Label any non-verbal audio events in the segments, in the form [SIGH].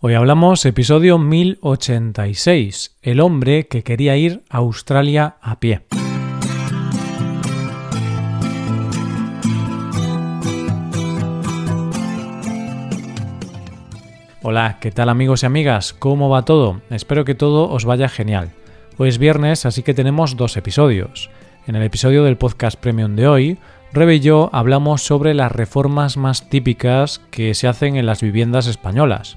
Hoy hablamos episodio 1086, el hombre que quería ir a Australia a pie. Hola, ¿qué tal amigos y amigas? ¿Cómo va todo? Espero que todo os vaya genial. Hoy es viernes, así que tenemos dos episodios. En el episodio del podcast premium de hoy, Rebe y yo hablamos sobre las reformas más típicas que se hacen en las viviendas españolas.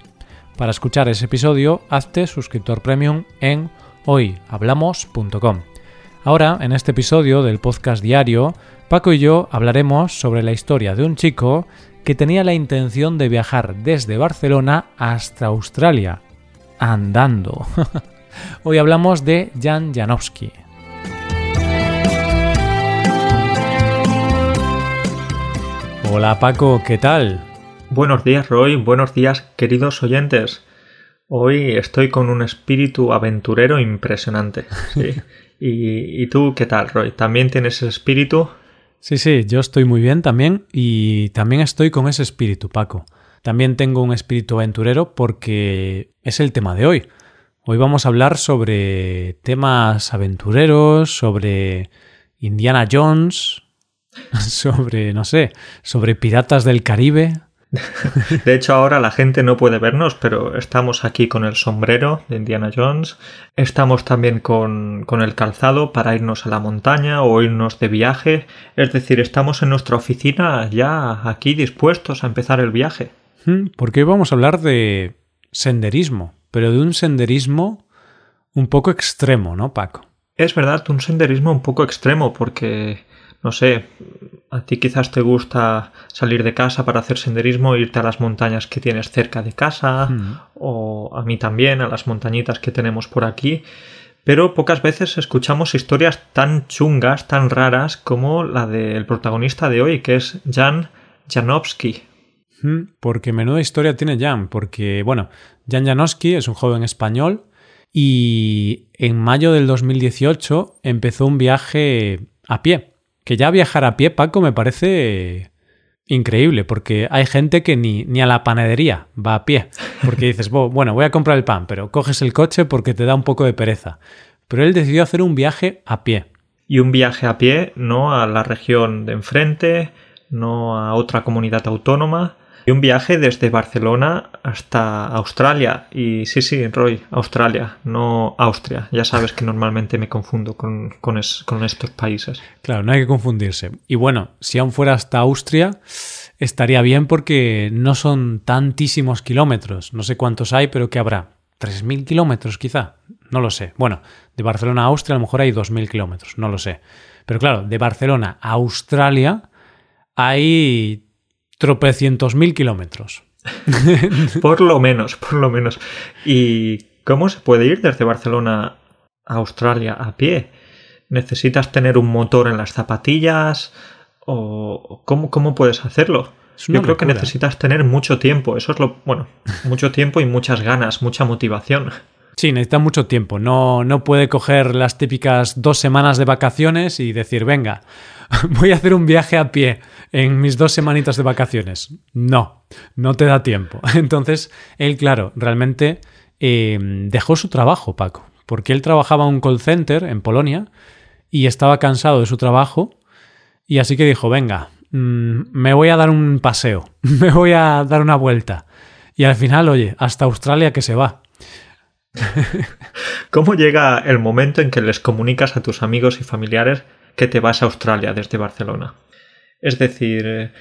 Para escuchar ese episodio, hazte suscriptor premium en hoyhablamos.com. Ahora, en este episodio del podcast diario, Paco y yo hablaremos sobre la historia de un chico que tenía la intención de viajar desde Barcelona hasta Australia, andando. [LAUGHS] Hoy hablamos de Jan Janowski. Hola Paco, ¿qué tal? Buenos días Roy, buenos días queridos oyentes. Hoy estoy con un espíritu aventurero impresionante. [LAUGHS] ¿Y, ¿Y, tú qué tal Roy? ¿También tienes ese espíritu? Sí, sí, yo estoy muy bien también y también estoy con ese espíritu, Paco. También tengo un espíritu aventurero porque es el tema de hoy. Hoy vamos a hablar sobre temas aventureros, sobre Indiana Jones, [LAUGHS] sobre, no sé, sobre piratas del Caribe. [LAUGHS] De hecho, ahora la gente no puede vernos, pero estamos aquí con el sombrero de Indiana Jones. Estamos también con, con, el calzado para irnos a la montaña o irnos de viaje. Es decir, estamos en nuestra oficina ya aquí dispuestos a empezar el viaje. Hmm, Porque hoy vamos a hablar de senderismo, pero de un senderismo un poco extremo, ¿no, Paco? Es verdad, un senderismo un poco extremo, porque no sé, a ti quizás te gusta salir de casa para hacer senderismo, irte a las montañas que tienes cerca de casa, mm. o a mí también, a las montañitas que tenemos por aquí, pero pocas veces escuchamos historias tan chungas, tan raras como la del protagonista de hoy, que es Jan Janowski. Mm, porque menuda historia tiene Jan, porque, bueno, Jan Janowski es un joven español y en mayo del 2018 empezó un viaje a pie que ya viajar a pie, Paco, me parece increíble, porque hay gente que ni, ni a la panadería va a pie, porque dices, bueno, voy a comprar el pan, pero coges el coche porque te da un poco de pereza. Pero él decidió hacer un viaje a pie. Y un viaje a pie, no a la región de enfrente, no a otra comunidad autónoma, y un viaje desde Barcelona hasta Australia. Y sí, sí, Roy, Australia, no Austria. Ya sabes que normalmente me confundo con, con, con, estos países. Claro, no hay que confundirse. Y bueno, si aún fuera hasta Austria, estaría bien porque no son tantísimos kilómetros. No sé cuántos hay, pero ¿qué habrá? ¿3.000 kilómetros quizá? No lo sé. Bueno, de Barcelona a Austria a lo mejor hay 2.000 kilómetros, no lo sé. Pero claro, de Barcelona a Australia hay tropecientos mil kilómetros. [LAUGHS] por lo menos, por lo menos. ¿Y cómo se puede ir desde Barcelona a Australia a pie? ¿Necesitas tener un motor en las zapatillas? ¿O cómo, cómo puedes hacerlo? Yo creo que necesitas tener mucho tiempo. Eso es lo. Bueno, mucho tiempo y muchas ganas, mucha motivación. Sí, necesita mucho tiempo. No, no puede coger las típicas dos semanas de vacaciones y decir, venga, [LAUGHS] voy a hacer un viaje a pie en mis dos semanitas de vacaciones. No, no te da tiempo. [LAUGHS] Entonces, él, claro, realmente eh, dejó su trabajo, Paco, porque él trabajaba en un call center en Polonia y estaba cansado de su trabajo y así que dijo, venga, mm, me voy a dar un paseo, [LAUGHS] me voy a dar una vuelta. Y al final, oye, hasta Australia que se va. [LAUGHS] ¿Cómo llega el momento en que les comunicas a tus amigos y familiares que te vas a Australia desde Barcelona? Es decir,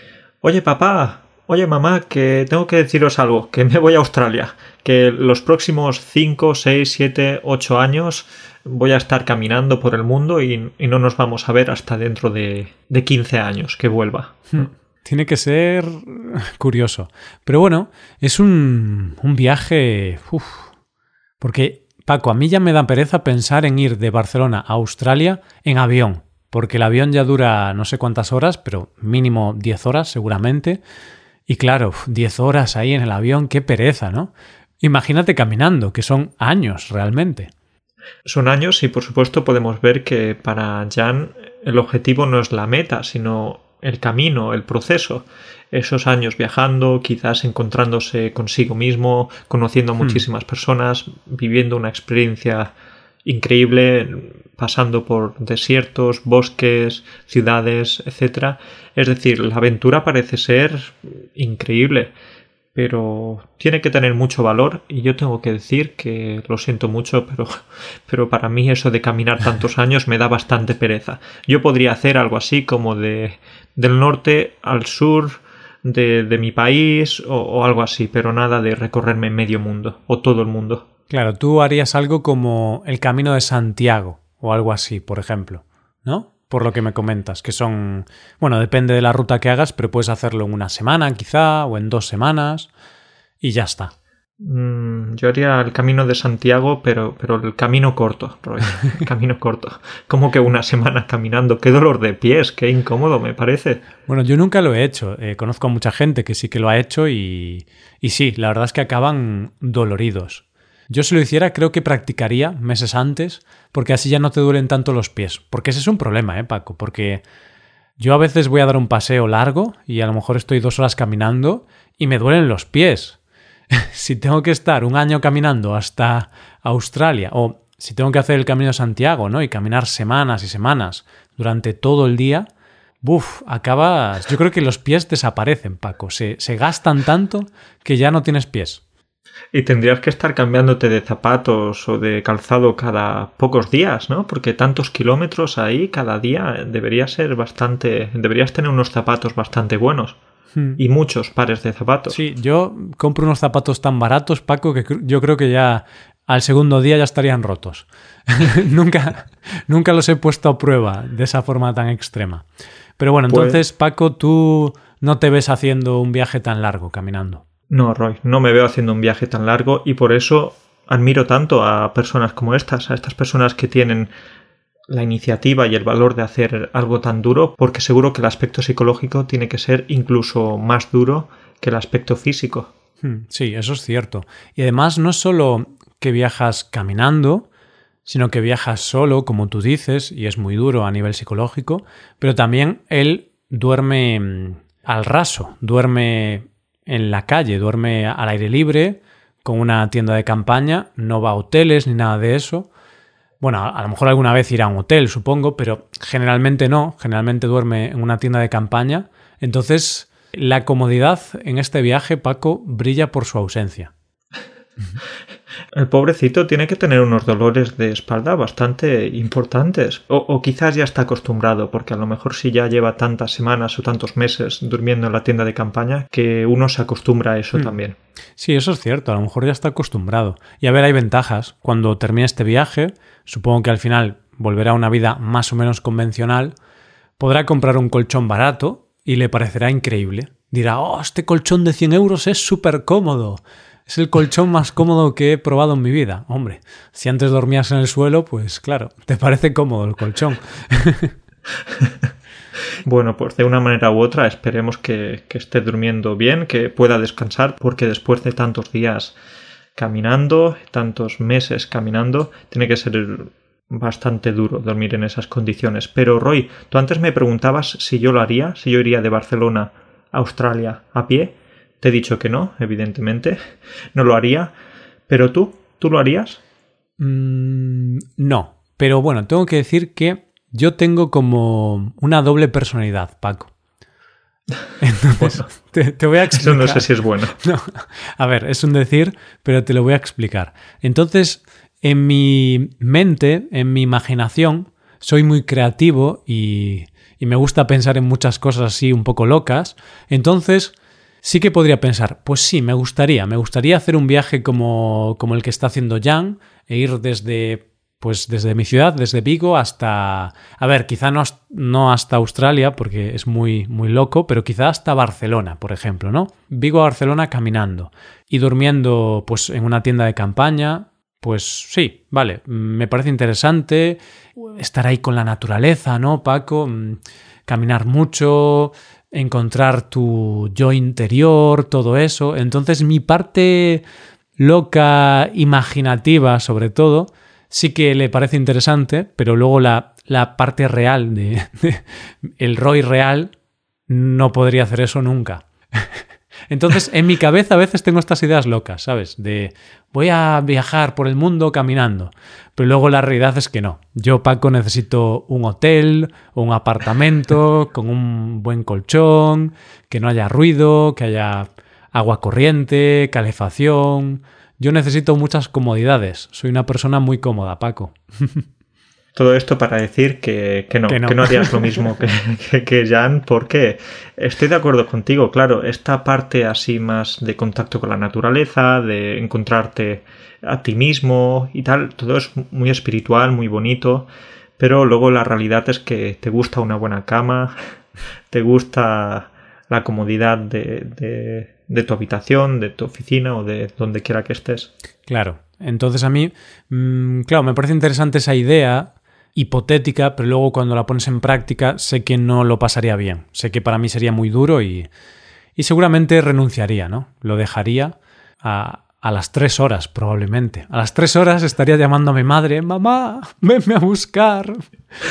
oye papá, oye mamá, que tengo que deciros algo, que me voy a Australia, que los próximos 5, 6, 7, 8 años voy a estar caminando por el mundo y, no nos vamos a ver hasta dentro de, de 15 años que vuelva. Hmm. Tiene que ser curioso. Pero bueno, es un, un viaje... Uf, porque, Paco, a mí ya me da pereza pensar en ir de Barcelona a Australia en avión, porque el avión ya dura no sé cuántas horas, pero mínimo 10 horas seguramente. Y claro, 10 horas ahí en el avión, qué pereza, ¿no? Imagínate caminando, que son años realmente. Son años y por supuesto podemos ver que para Jan el objetivo no es la meta, sino el camino, el proceso. Esos años viajando, quizás encontrándose consigo mismo, conociendo a hmm. muchísimas personas, viviendo una experiencia increíble, pasando por desiertos, bosques, ciudades, etc. Es decir, la aventura parece ser increíble pero tiene que tener mucho valor y yo tengo que decir que lo siento mucho, pero, [LAUGHS] pero para mí eso de caminar tantos [LAUGHS] años me da bastante pereza. Yo podría hacer algo así como de del norte al sur de, de mi país o, o algo así, pero nada de recorrerme medio mundo o todo el mundo. Claro, tú harías algo como el Camino de Santiago o algo así, por ejemplo, ¿no? por lo que me comentas, que son, bueno, depende de la ruta que hagas, pero puedes hacerlo en una semana quizá o en dos semanas y ya está. Mm, yo haría el camino de Santiago, pero, pero el camino corto, El camino corto. Como que una semana caminando. Qué dolor de pies, qué incómodo me parece. Bueno, yo nunca lo he hecho. Eh, conozco a mucha gente que sí que lo ha hecho y, y sí, la verdad es que acaban doloridos. Yo si lo hiciera creo que practicaría meses antes porque así ya no te duelen tanto los pies. Porque ese es un problema, ¿eh, Paco? Porque yo a veces voy a dar un paseo largo y a lo mejor estoy dos horas caminando y me duelen los pies. [LAUGHS] si tengo que estar un año caminando hasta Australia o si tengo que hacer el Camino de Santiago, ¿no? Y caminar semanas y semanas durante todo el día, buf, acabas... Yo creo que los pies desaparecen, Paco. Se, se gastan tanto que ya no tienes pies. Y tendrías que estar cambiándote de zapatos o de calzado cada pocos días, ¿no? Porque tantos kilómetros ahí cada día debería ser bastante. Deberías tener unos zapatos bastante buenos. Hmm. Y muchos pares de zapatos. Sí, yo compro unos zapatos tan baratos, Paco, que yo creo que ya al segundo día ya estarían rotos. [LAUGHS] nunca, nunca los he puesto a prueba de esa forma tan extrema. Pero bueno, pues entonces, Paco, tú no te ves haciendo un viaje tan largo caminando. No, Roy, no me veo haciendo un viaje tan largo y por eso admiro tanto a personas como estas, a estas personas que tienen la iniciativa y el valor de hacer algo tan duro, porque seguro que el aspecto psicológico tiene que ser incluso más duro que el aspecto físico. Hmm, sí, eso es cierto. Y además no es solo que viajas caminando, sino que viajas solo, como tú dices, y es muy duro a nivel psicológico, pero también él duerme mm, al raso, duerme en la calle, duerme al aire libre, con una tienda de campaña, no va a hoteles ni nada de eso. Bueno, a lo mejor alguna vez irá a un hotel, supongo, pero generalmente no, generalmente duerme en una tienda de campaña. Entonces, la comodidad en este viaje, Paco, brilla por su ausencia. [LAUGHS] El pobrecito tiene que tener unos dolores de espalda bastante importantes. O, quizás ya está acostumbrado, porque a lo mejor si ya lleva tantas semanas o tantos meses durmiendo en la tienda de campaña, que uno se acostumbra a eso hmm. también. Sí, eso es cierto, a lo mejor ya está acostumbrado. Y a ver, hay ventajas. Cuando termine este viaje, supongo que al final volverá a una vida más o menos convencional, podrá comprar un colchón barato y le parecerá increíble. Dirá, oh, este colchón de 100 euros es súper cómodo. Es el colchón más cómodo que he probado en mi vida. Hombre, si antes dormías en el suelo, pues claro, te parece cómodo el colchón. [LAUGHS] Bueno, pues de una manera u otra esperemos que, esté durmiendo bien, que pueda descansar, porque después de tantos días caminando, tantos meses caminando, tiene que ser bastante duro dormir en esas condiciones. Pero Roy, tú antes me preguntabas si yo lo haría, si yo iría de Barcelona a Australia a pie. Te he dicho que no, evidentemente. No lo haría. Pero tú, ¿tú lo harías? Mm, no. Pero bueno, tengo que decir que yo tengo como una doble personalidad, Paco. [LAUGHS] Entonces, [LAUGHS] te, voy a explicar. Eso no sé si es bueno. [LAUGHS] A ver, es un decir, pero te lo voy a explicar. Entonces, en mi mente, en mi imaginación, soy muy creativo y, y me gusta pensar en muchas cosas así un poco locas. Entonces, sí que podría pensar, pues sí, me gustaría, me gustaría hacer un viaje como, como el que está haciendo Jan e ir desde pues desde mi ciudad, desde Vigo hasta, a ver, quizá no, no, hasta Australia porque es muy, muy loco, pero quizá hasta Barcelona, por ejemplo, ¿no? Vigo a Barcelona caminando y durmiendo pues en una tienda de campaña, pues sí, vale, me parece interesante estar ahí con la naturaleza, ¿no, Paco? Mm, caminar mucho, encontrar tu yo interior, todo eso. Entonces mi parte loca, imaginativa sobre todo, sí que le parece interesante, pero luego la, la parte real de, [LAUGHS] el Roy real no podría hacer eso nunca. Entonces, en mi cabeza a veces tengo estas ideas locas, ¿sabes? De voy a viajar por el mundo caminando. Pero luego la realidad es que no. Yo, Paco, necesito un hotel o un apartamento [LAUGHS] con un buen colchón, que no haya ruido, que haya agua corriente, calefacción. Yo necesito muchas comodidades. Soy una persona muy cómoda, Paco. [LAUGHS] Todo esto para decir que, no, que, no, harías lo [LAUGHS] mismo que, que, Jan, porque estoy de acuerdo contigo, claro, esta parte así más de contacto con la naturaleza, de encontrarte a ti mismo y tal, todo es muy espiritual, muy bonito, pero luego la realidad es que te gusta una buena cama, [LAUGHS] te gusta la comodidad de, de, tu habitación, de tu oficina o de donde quiera que estés. Claro, entonces a mí, mm, claro, me parece interesante esa idea hipotética, pero luego cuando la pones en práctica sé que no lo pasaría bien. Sé que para mí sería muy duro y, y seguramente renunciaría, ¿no? Lo dejaría a, a las tres horas, probablemente. A las tres horas estaría llamando a mi madre, mamá, venme a buscar.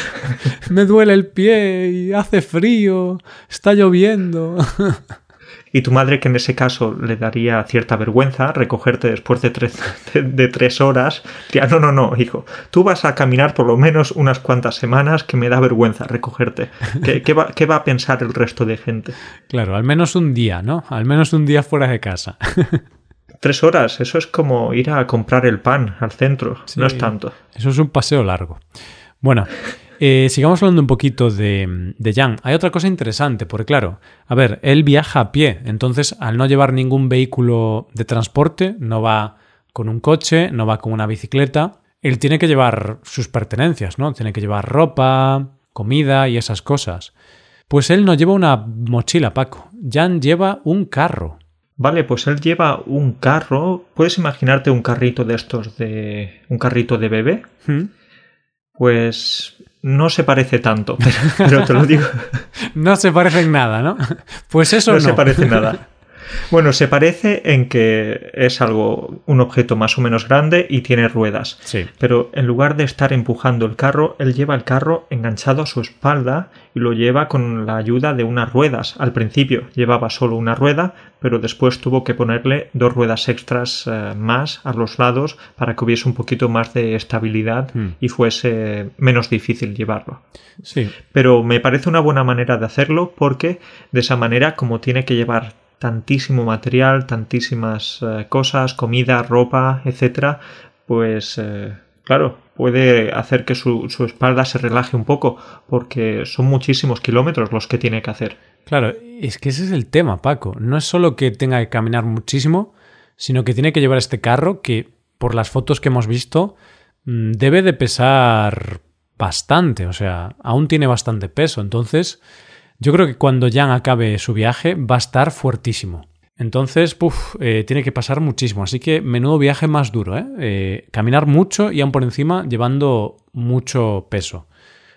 [LAUGHS] Me duele el pie y hace frío, está lloviendo. [LAUGHS] y tu madre que en ese caso le daría cierta vergüenza recogerte después de tres, [LAUGHS] de, tres horas, ya no, no, no, hijo, tú vas a caminar por lo menos unas cuantas semanas que me da vergüenza recogerte. ¿Qué, va, ¿Qué va a pensar el resto de gente? Claro, al menos un día, ¿no? Al menos un día fuera de casa. [LAUGHS] Tres horas, eso es como ir a comprar el pan al centro, no es tanto. Eso es un paseo largo. Bueno, eh, sigamos hablando un poquito de, de Jan. Hay otra cosa interesante, porque claro, a ver, él viaja a pie, entonces al no llevar ningún vehículo de transporte, no va con un coche, no va con una bicicleta, él tiene que llevar sus pertenencias, ¿no? Tiene que llevar ropa, comida y esas cosas. Pues él no lleva una mochila, Paco. Jan lleva un carro. Vale, pues él lleva un carro. ¿Puedes imaginarte un carrito de estos de. un carrito de bebé? ¿Mm? Pues no se parece tanto, [LAUGHS] pero, te lo digo. [LAUGHS] no se parece en nada, ¿no? [LAUGHS] Pues eso no. No se parece nada. Bueno, se parece en que es algo, un objeto más o menos grande y tiene ruedas. Sí. Pero en lugar de estar empujando el carro, él lleva el carro enganchado a su espalda y lo lleva con la ayuda de unas ruedas. Al principio llevaba solo una rueda, pero después tuvo que ponerle dos ruedas extras eh, más a los lados para que hubiese un poquito más de estabilidad hmm. y fuese menos difícil llevarlo. Sí. Pero me parece una buena manera de hacerlo porque de esa manera, como tiene que llevar tantísimo material, tantísimas eh, cosas, comida, ropa, etcétera, pues eh, claro, puede hacer que su, espalda se relaje un poco, porque son muchísimos kilómetros los que tiene que hacer. Claro, es que ese es el tema, Paco. No es solo que tenga que caminar muchísimo, sino que tiene que llevar este carro que, por las fotos que hemos visto, mm, debe de pesar bastante, o sea, aún tiene bastante peso. Entonces, yo creo que cuando Jan acabe su viaje va a estar fuertísimo. Entonces, puff, eh, tiene que pasar muchísimo. Así que menudo viaje más duro, ¿eh? ¿eh? Caminar mucho y aún por encima llevando mucho peso.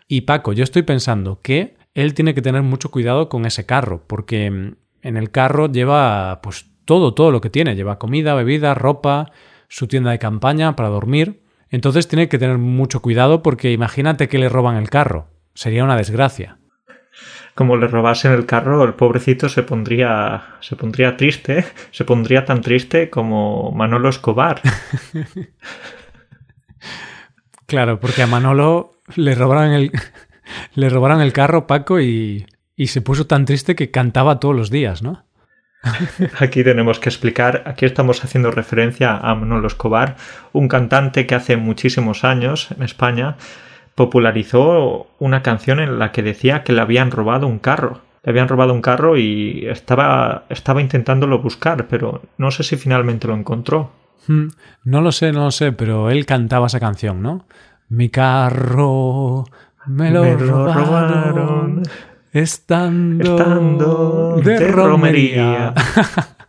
Y Paco, yo estoy pensando que él tiene que tener mucho cuidado con ese carro, porque mm, en el carro lleva pues todo, todo lo que tiene. Lleva comida, bebida, ropa, su tienda de campaña para dormir. Entonces tiene que tener mucho cuidado porque imagínate que le roban el carro. Sería una desgracia como le robasen el carro, el pobrecito se pondría, se pondría triste, [LAUGHS] se pondría tan triste como Manolo Escobar. [LAUGHS] claro, porque a Manolo le robaron el, [LAUGHS] le robaron el carro, Paco, y, y se puso tan triste que cantaba todos los días, ¿no? Aquí tenemos que explicar, aquí estamos haciendo referencia a Manolo Escobar, un cantante que hace muchísimos años en España popularizó una canción en la que decía que le habían robado un carro. Le habían robado un carro y estaba, estaba intentándolo buscar, pero no sé si finalmente lo encontró. Hmm, no lo sé, no lo sé, pero él cantaba esa canción, ¿no? Mi carro me lo, robaron, estando, de, romería. [LAUGHS]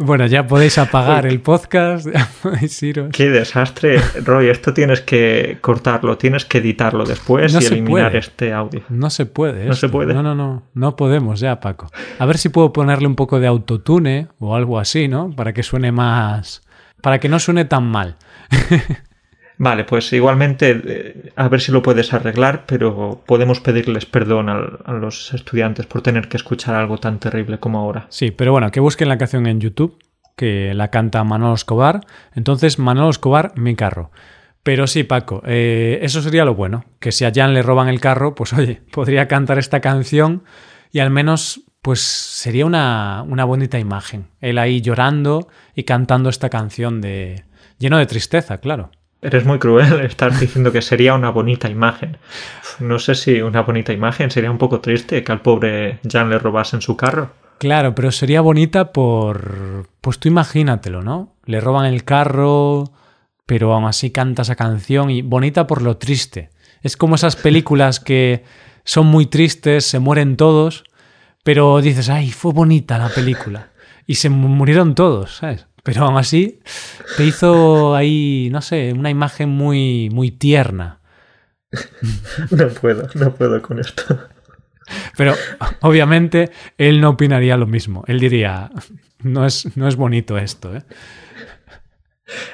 Bueno, ya podéis apagar el podcast, [LAUGHS] podéis iros. Qué desastre, Roy. Esto tienes que cortarlo, tienes que editarlo después y eliminar este audio. No se puede. No se puede. No, no, no. No podemos ya, Paco. A ver si puedo ponerle un poco de autotune o algo así, ¿no? Para que suene más. Para que no suene tan mal. [LAUGHS] Vale, pues igualmente eh, a ver si lo puedes arreglar, pero podemos pedirles perdón a, los estudiantes por tener que escuchar algo tan terrible como ahora. Sí, pero bueno, que busquen la canción en YouTube, que la canta Manolo Escobar. Entonces, Manolo Escobar, mi carro. Pero sí, Paco, eh, eso sería lo bueno, que si a Jan le roban el carro, pues [LAUGHS] oye, podría cantar esta canción y al menos pues sería una, una bonita imagen. Él ahí llorando y cantando esta canción de... lleno de tristeza, claro. Eres muy cruel [LAUGHS] estar diciendo que sería una bonita imagen. No sé si una bonita imagen sería un poco triste que al pobre Jan le robasen su carro. Claro, pero sería bonita por... Pues tú imagínatelo, ¿no? Le roban el carro, pero aún así canta esa canción y bonita por lo triste. Es como esas películas que son muy tristes, se mueren todos, pero dices, ay, fue bonita la película. Y se murieron todos, ¿sabes? Pero aún así te hizo ahí, no sé, una imagen muy, muy tierna. No puedo, no puedo con esto. Pero obviamente él no opinaría lo mismo. Él diría, no es, no es bonito esto. ¿eh?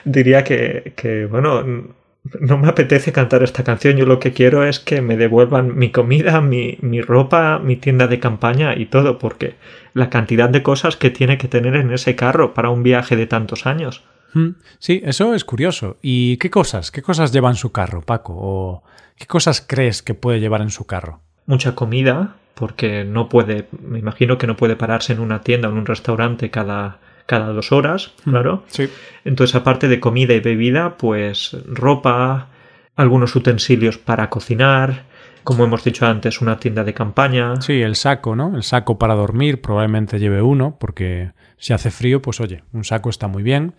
Diría que, que, bueno, no me apetece cantar esta canción. Yo lo que quiero es que me devuelvan mi comida, mi, mi, ropa, mi tienda de campaña y todo, porque la cantidad de cosas que tiene que tener en ese carro para un viaje de tantos años. Hmm, sí, eso es curioso. ¿Y qué cosas? ¿Qué cosas lleva en su carro, Paco? ¿O qué cosas crees que puede llevar en su carro? Mucha comida, porque no puede, me imagino que no puede pararse en una tienda o en un restaurante cada cada dos horas, mm, claro. Sí. Entonces, aparte de comida y bebida, pues ropa, algunos utensilios para cocinar, como hemos dicho antes, una tienda de campaña. Sí, el saco, ¿no? El saco para dormir, probablemente lleve uno, porque si hace frío, pues oye, un saco está muy bien.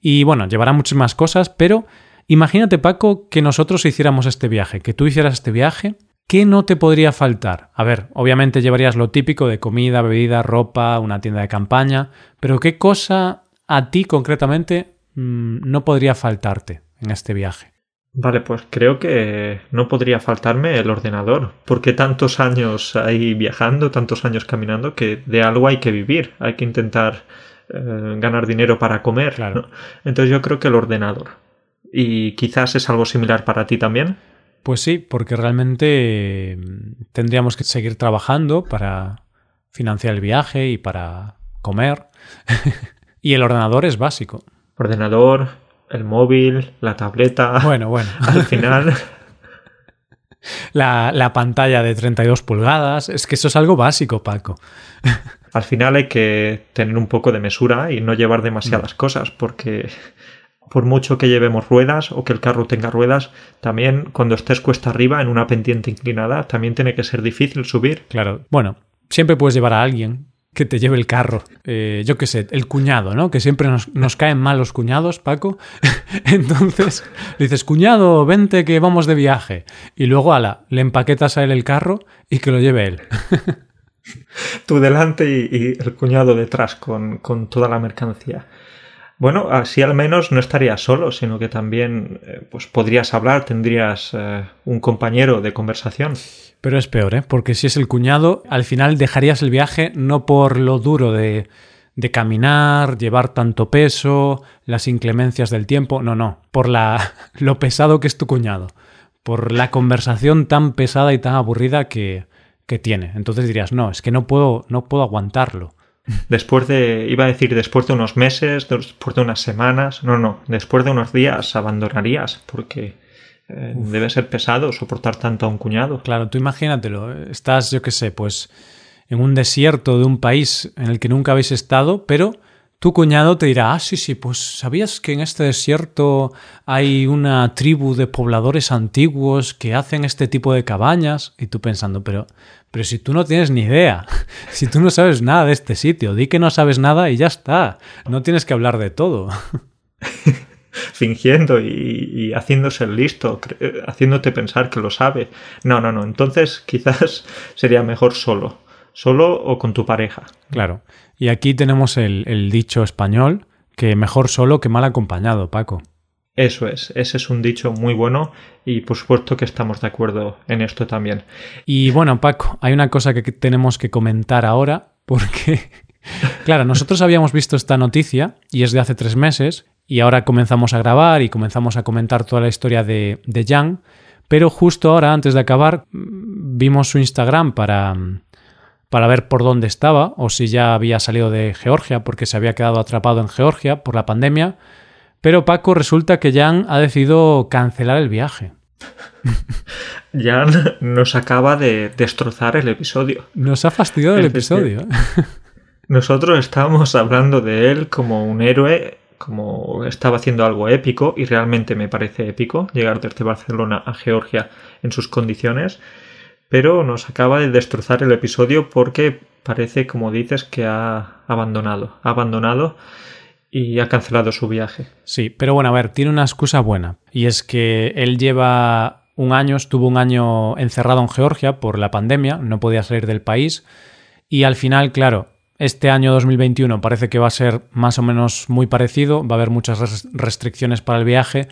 Y bueno, llevará muchas más cosas, pero imagínate, Paco, que nosotros hiciéramos este viaje, que tú hicieras este viaje ¿Qué no te podría faltar? A ver, obviamente llevarías lo típico de comida, bebida, ropa, una tienda de campaña, pero ¿qué cosa a ti concretamente mm, no podría faltarte en este viaje? Vale, pues creo que no podría faltarme el ordenador, porque tantos años ahí viajando, tantos años caminando, que de algo hay que vivir, hay que intentar eh, ganar dinero para comer. Claro. Entonces yo creo que el ordenador. Y quizás es algo similar para ti también. Pues sí, porque realmente mm, tendríamos que seguir trabajando para financiar el viaje y para comer. [LAUGHS] y el ordenador es básico. Ordenador, el móvil, la tableta. Bueno, bueno. [LAUGHS] Al final. La, la, pantalla de 32 pulgadas. Es que eso es algo básico, Paco. Al final hay que tener un poco de mesura y no llevar demasiadas mm. cosas, porque por mucho que llevemos ruedas o que el carro tenga ruedas, también cuando estés cuesta arriba en una pendiente inclinada, también tiene que ser difícil subir. Claro, bueno, siempre puedes llevar a alguien que te lleve el carro. Eh, yo qué sé, el cuñado, ¿no? Que siempre nos, caen mal los cuñados, Paco. [LAUGHS] Entonces dices, cuñado, vente que vamos de viaje. Y luego, ala, le empaquetas a él el carro y que lo lleve él. [LAUGHS] Tú delante y, el cuñado detrás con, con toda la mercancía. Bueno, así al menos no estarías solo, sino que también eh, pues podrías hablar, tendrías eh, un compañero de conversación. Pero es peor, ¿eh? Porque si es el cuñado, al final dejarías el viaje no por lo duro de, de caminar, llevar tanto peso, las inclemencias del tiempo, no, no, por la, [LAUGHS] lo pesado que es tu cuñado, por la conversación tan pesada y tan aburrida que, que tiene. Entonces dirías, no, es que no puedo, no puedo aguantarlo. Después de, iba a decir después de unos meses, después de unas semanas, no, no, después de unos días abandonarías porque eh, debe ser pesado soportar tanto a un cuñado. Claro, tú imagínatelo, estás, yo qué sé, pues en un desierto de un país en el que nunca habéis estado, pero tu cuñado te dirá, ah, sí, sí, pues sabías que en este desierto hay una tribu de pobladores antiguos que hacen este tipo de cabañas. Y tú pensando, pero, pero si tú no tienes ni idea, [LAUGHS] si tú no sabes nada de este sitio, di que no sabes nada y ya está. No tienes que hablar de todo. [LAUGHS] Fingiendo y, y haciéndose el listo, haciéndote pensar que lo sabe. No, no, no. Entonces quizás [LAUGHS] sería mejor solo. Solo o con tu pareja. Claro. Y aquí tenemos el, dicho español que mejor solo que mal acompañado, Paco. Eso es, ese es un dicho muy bueno y por supuesto que estamos de acuerdo en esto también. Y bueno, Paco, hay una cosa que tenemos que comentar ahora porque, [LAUGHS] claro, nosotros habíamos visto esta noticia y es de hace tres meses y ahora comenzamos a grabar y comenzamos a comentar toda la historia de, de Jan, pero justo ahora, antes de acabar, vimos su Instagram para, para ver por dónde estaba o si ya había salido de Georgia porque se había quedado atrapado en Georgia por la pandemia. Pero Paco, resulta que Jan ha decidido cancelar el viaje. [LAUGHS] Jan nos acaba de destrozar el episodio. Nos ha fastidiado el episodio. [LAUGHS] Nosotros estábamos hablando de él como un héroe, como estaba haciendo algo épico, y realmente me parece épico llegar desde Barcelona a Georgia en sus condiciones pero nos acaba de destrozar el episodio porque parece, como dices, que ha abandonado, ha abandonado y ha cancelado su viaje. Sí, pero bueno, a ver, tiene una excusa buena y es que él lleva un año, estuvo un año encerrado en Georgia por la pandemia, no podía salir del país y al final, claro, este año 2021 parece que va a ser más o menos muy parecido, va a haber muchas restricciones para el viaje,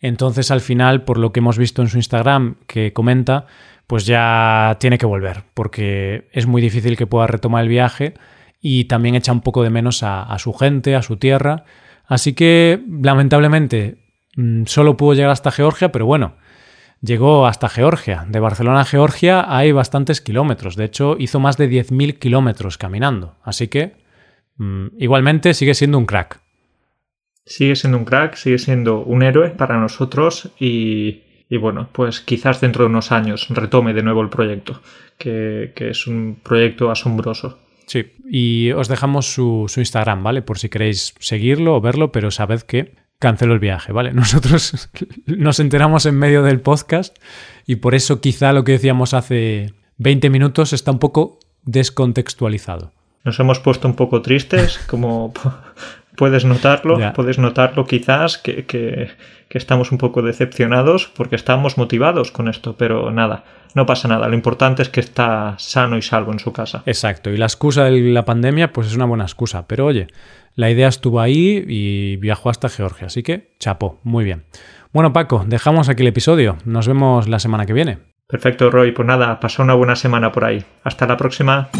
entonces al final, por lo que hemos visto en su Instagram que comenta, pues ya tiene que volver, porque es muy difícil que pueda retomar el viaje y también echa un poco de menos a, su gente, a su tierra. Así que, lamentablemente, mm, solo pudo llegar hasta Georgia, pero bueno, llegó hasta Georgia. De Barcelona a Georgia hay bastantes kilómetros, de hecho hizo más de 10.000 kilómetros caminando, así que mm, igualmente sigue siendo un crack. Sigue siendo un crack, sigue siendo un héroe para nosotros y y bueno, pues quizás dentro de unos años retome de nuevo el proyecto, que, es un proyecto asombroso. Sí, y os dejamos su, Instagram, ¿vale? Por si queréis seguirlo o verlo, pero sabed que canceló el viaje, ¿vale? [LAUGHS] Nosotros nos enteramos en medio del podcast y por eso quizá lo que decíamos hace 20 minutos está un poco descontextualizado. Nos hemos puesto un poco tristes, como [LAUGHS] puedes notarlo, puedes notarlo quizás que, que, estamos un poco decepcionados porque estamos motivados con esto, pero nada, no pasa nada. Lo importante es que está sano y salvo en su casa. Exacto, y la excusa de la pandemia pues es una buena excusa, pero oye, la idea estuvo ahí y viajó hasta Georgia, así que chapó, muy bien. Bueno Paco, dejamos aquí el episodio, nos vemos la semana que viene. Perfecto Roy, pues nada, pasa una buena semana por ahí. Hasta la próxima.